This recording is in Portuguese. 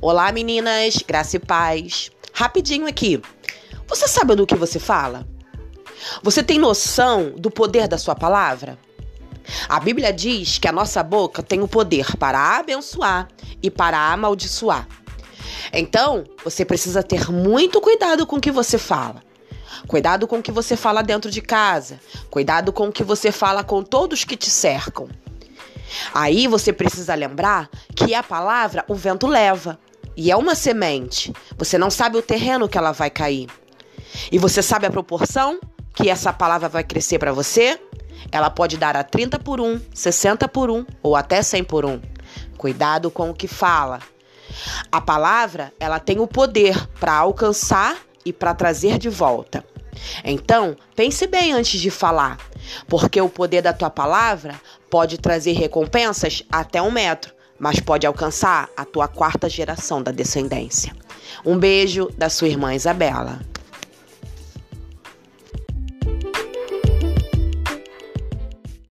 Olá, meninas, graça e paz. Rapidinho aqui. Você sabe do que você fala? Você tem noção do poder da sua palavra? A Bíblia diz que a nossa boca tem o poder para abençoar e para amaldiçoar. Então, você precisa ter muito cuidado com o que você fala. Cuidado com o que você fala dentro de casa. Cuidado com o que você fala com todos que te cercam. Aí você precisa lembrar que a palavra o vento leva e é uma semente. Você não sabe o terreno que ela vai cair. E você sabe a proporção que essa palavra vai crescer para você? Ela pode dar a 30 por 1, 60 por 1 ou até 100 por 1. Cuidado com o que fala. A palavra, ela tem o poder para alcançar e para trazer de volta. Então, pense bem antes de falar, porque o poder da tua palavra pode trazer recompensas até um metro mas pode alcançar a tua quarta geração da descendência. Um beijo da sua irmã Isabela.